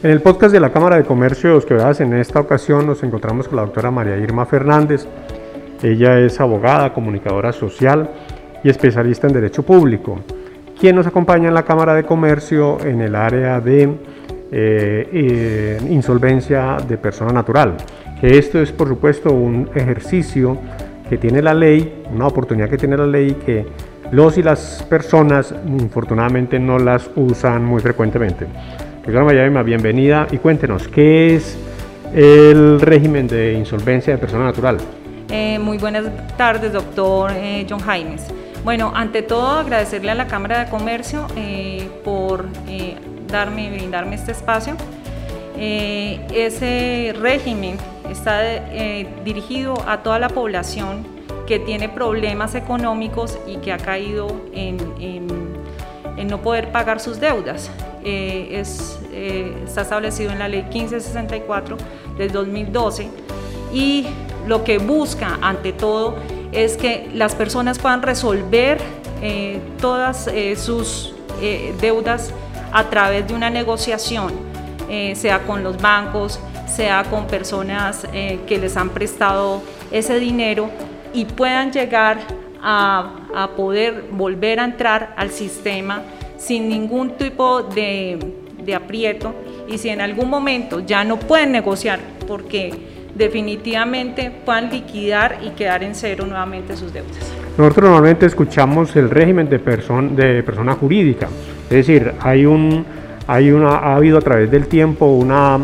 En el podcast de la Cámara de Comercio de Osquevadas, en esta ocasión nos encontramos con la doctora María Irma Fernández. Ella es abogada, comunicadora social y especialista en Derecho Público, quien nos acompaña en la Cámara de Comercio en el área de eh, eh, insolvencia de persona natural. Que esto es, por supuesto, un ejercicio que tiene la ley, una oportunidad que tiene la ley que los y las personas, infortunadamente, no las usan muy frecuentemente. Doctora Mayavima, bienvenida y cuéntenos, ¿qué es el régimen de insolvencia de persona natural? Eh, muy buenas tardes, doctor eh, John Jaimes. Bueno, ante todo agradecerle a la Cámara de Comercio eh, por darme, brindarme este espacio. ese régimen está dirigido a toda la población que tiene problemas económicos y que ha caído en, en no poder pagar sus deudas. Eh, eh, está establecido en la ley 1564 del 2012 y lo que busca ante todo es que las personas puedan resolver eh, todas sus deudas a través de una negociación, sea con los bancos, sea con personas que les han prestado ese dinero y puedan llegar a poder volver a entrar al sistema sin ningún tipo de, aprieto y si en algún momento ya no pueden negociar porque definitivamente puedan liquidar y quedar en cero nuevamente sus deudas. Nosotros normalmente escuchamos el régimen de, de persona jurídica, es decir, hay un, hay una, ha habido a través del tiempo una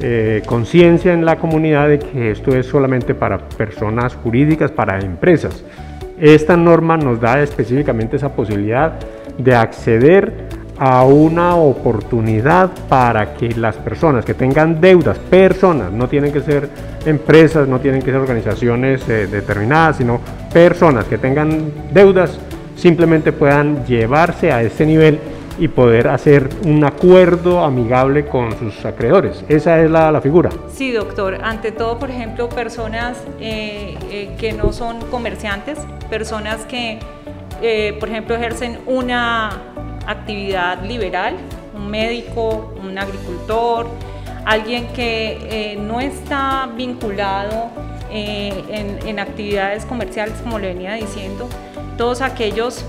eh, conciencia en la comunidad de que esto es solamente para personas jurídicas, para empresas. Esta norma nos da específicamente esa posibilidad de acceder a una oportunidad para que las personas que tengan deudas, personas, no tienen que ser empresas, no tienen que ser organizaciones eh, determinadas, sino personas que tengan deudas, simplemente puedan llevarse a ese nivel y poder hacer un acuerdo amigable con sus acreedores. Esa es la, figura. Sí, doctor. Ante todo, por ejemplo, personas eh, eh, que no son comerciantes, personas que eh, por ejemplo, ejercen una actividad liberal, un médico, un agricultor, alguien que eh, no está vinculado eh, en, actividades comerciales, como le venía diciendo, todos aquellos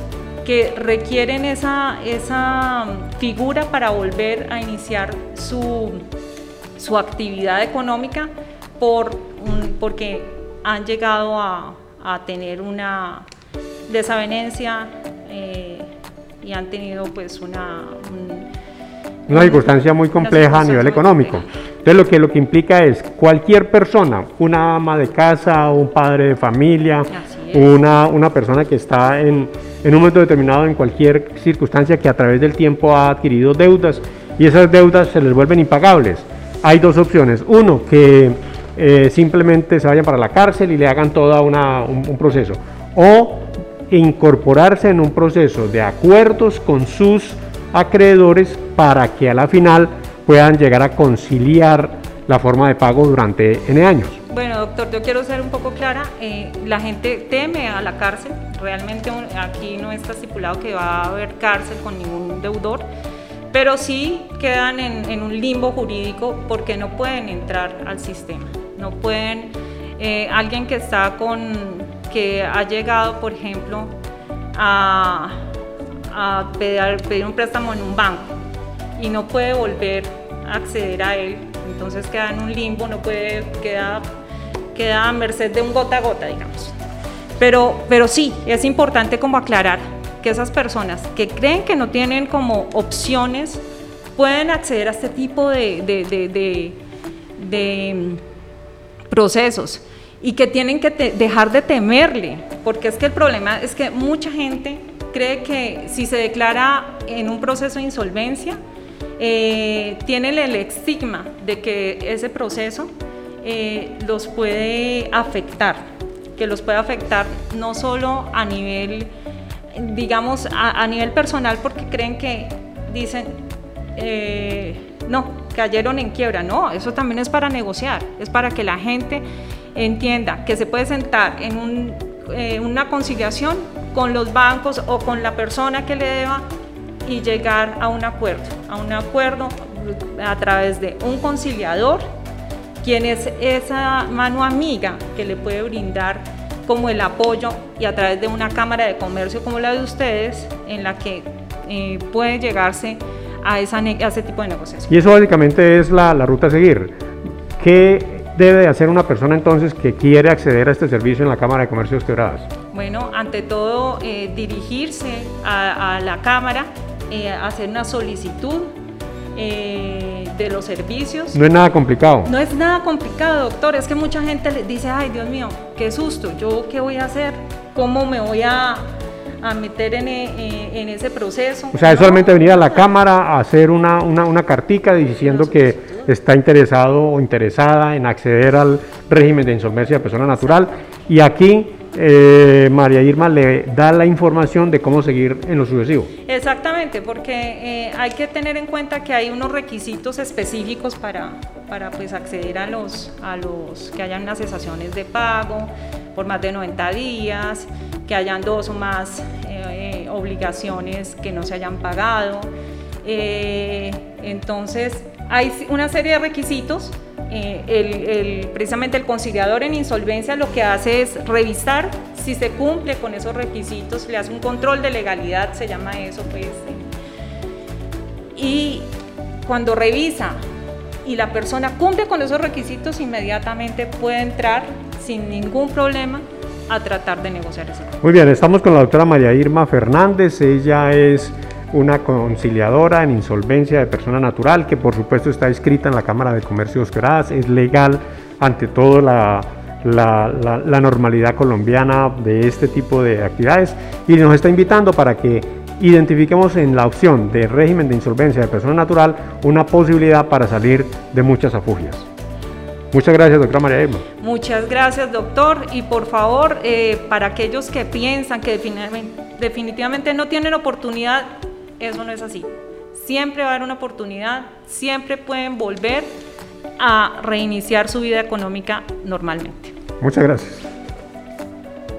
que requieren esa, esa figura para volver a iniciar su, su actividad económica por, porque han llegado a, a tener una desavenencia eh, y han tenido pues una... una circunstancia muy compleja a nivel económico. Entonces lo que, lo que implica es cualquier persona, una ama de casa, un padre de familia, una, una, persona que está en, en, un momento determinado en cualquier circunstancia que a través del tiempo ha adquirido deudas y esas deudas se les vuelven impagables. Hay dos opciones. Uno, que eh, simplemente se vayan para la cárcel y le hagan todo un, un proceso. O incorporarse en un proceso de acuerdos con sus acreedores para que a la final puedan llegar a conciliar la forma de pago durante N años. Bueno, doctor, yo quiero ser un poco clara. Eh, la gente teme a la cárcel. Realmente aquí no está estipulado que va a haber cárcel con ningún deudor, pero sí quedan en, un limbo jurídico porque no pueden entrar al sistema. No pueden, eh, alguien que está con que ha llegado, por ejemplo, a, pedir, un préstamo en un banco y no puede volver a acceder a él, entonces queda en un limbo, no puede, queda, queda a merced de un gota a gota, digamos. Pero, pero sí, es importante como aclarar que esas personas que creen que no tienen como opciones pueden acceder a este tipo de, de mm, procesos y que tienen que dejar de temerle, porque es que el problema es que mucha gente cree que si se declara en un proceso de insolvencia, eh, tiene el estigma de que ese proceso eh, los puede afectar, que los puede afectar no solo a nivel, digamos, a, nivel personal, porque creen que dicen, eh, no, cayeron en quiebra, no, eso también es para negociar, es para que la gente entienda que se puede sentar en eh, una conciliación con los bancos o con la persona que le deba y llegar a un acuerdo, a un acuerdo a través de un conciliador, quien es esa mano amiga que le puede brindar como el apoyo y a través de una cámara de comercio como la de ustedes, en la que eh, puede llegarse a, esa, ese tipo de negociación. Y eso básicamente es la, la ruta a seguir. ¿Qué debe hacer una persona entonces que quiere acceder a este servicio en la Cámara de Comercio de Quebradas? Bueno, ante todo, eh, dirigirse a, la Cámara, eh, hacer una solicitud eh, de los servicios. No es nada complicado. No es nada complicado, doctor. Es que mucha gente le dice, ay, Dios mío, qué susto, ¿yo qué voy a hacer? ¿Cómo me voy a, a meter en, en, ese proceso? O sea, es solamente venir a la Cámara a hacer una, una, una cartica diciendo que está interesado o interesada en acceder al régimen de insolvencia de persona natural y aquí eh, María Irma le da la información de cómo seguir en lo sucesivo. Exactamente, porque eh, hay que tener en cuenta que hay unos requisitos específicos para, para pues, acceder a los, a los que hayan unas cesaciones de pago por más de 90 días, que hayan dos o más eh, obligaciones que no se hayan pagado. entonces, hay una serie de requisitos. Eh, precisamente el conciliador en insolvencia lo que hace es revisar si se cumple con esos requisitos, le hace un control de legalidad, se llama eso, pues. Y cuando revisa y la persona cumple con esos requisitos, inmediatamente puede entrar sin ningún problema a tratar de negociar eso. Muy bien, estamos con la doctora María Irma Fernández, ella es una conciliadora en insolvencia de persona natural, que por supuesto está escrita en la Cámara de Comercio de es legal ante todo la, la, normalidad colombiana de este tipo de actividades y nos está invitando para que identifiquemos en la opción de régimen de insolvencia de persona natural una posibilidad para salir de muchas afugias. Muchas gracias, doctora María Irma. Muchas gracias, doctor. Y por favor, eh, para aquellos que piensan que definitivamente no tienen oportunidad, eso no es así. Siempre va a haber una oportunidad, siempre pueden volver a reiniciar su vida económica normalmente. Muchas gracias.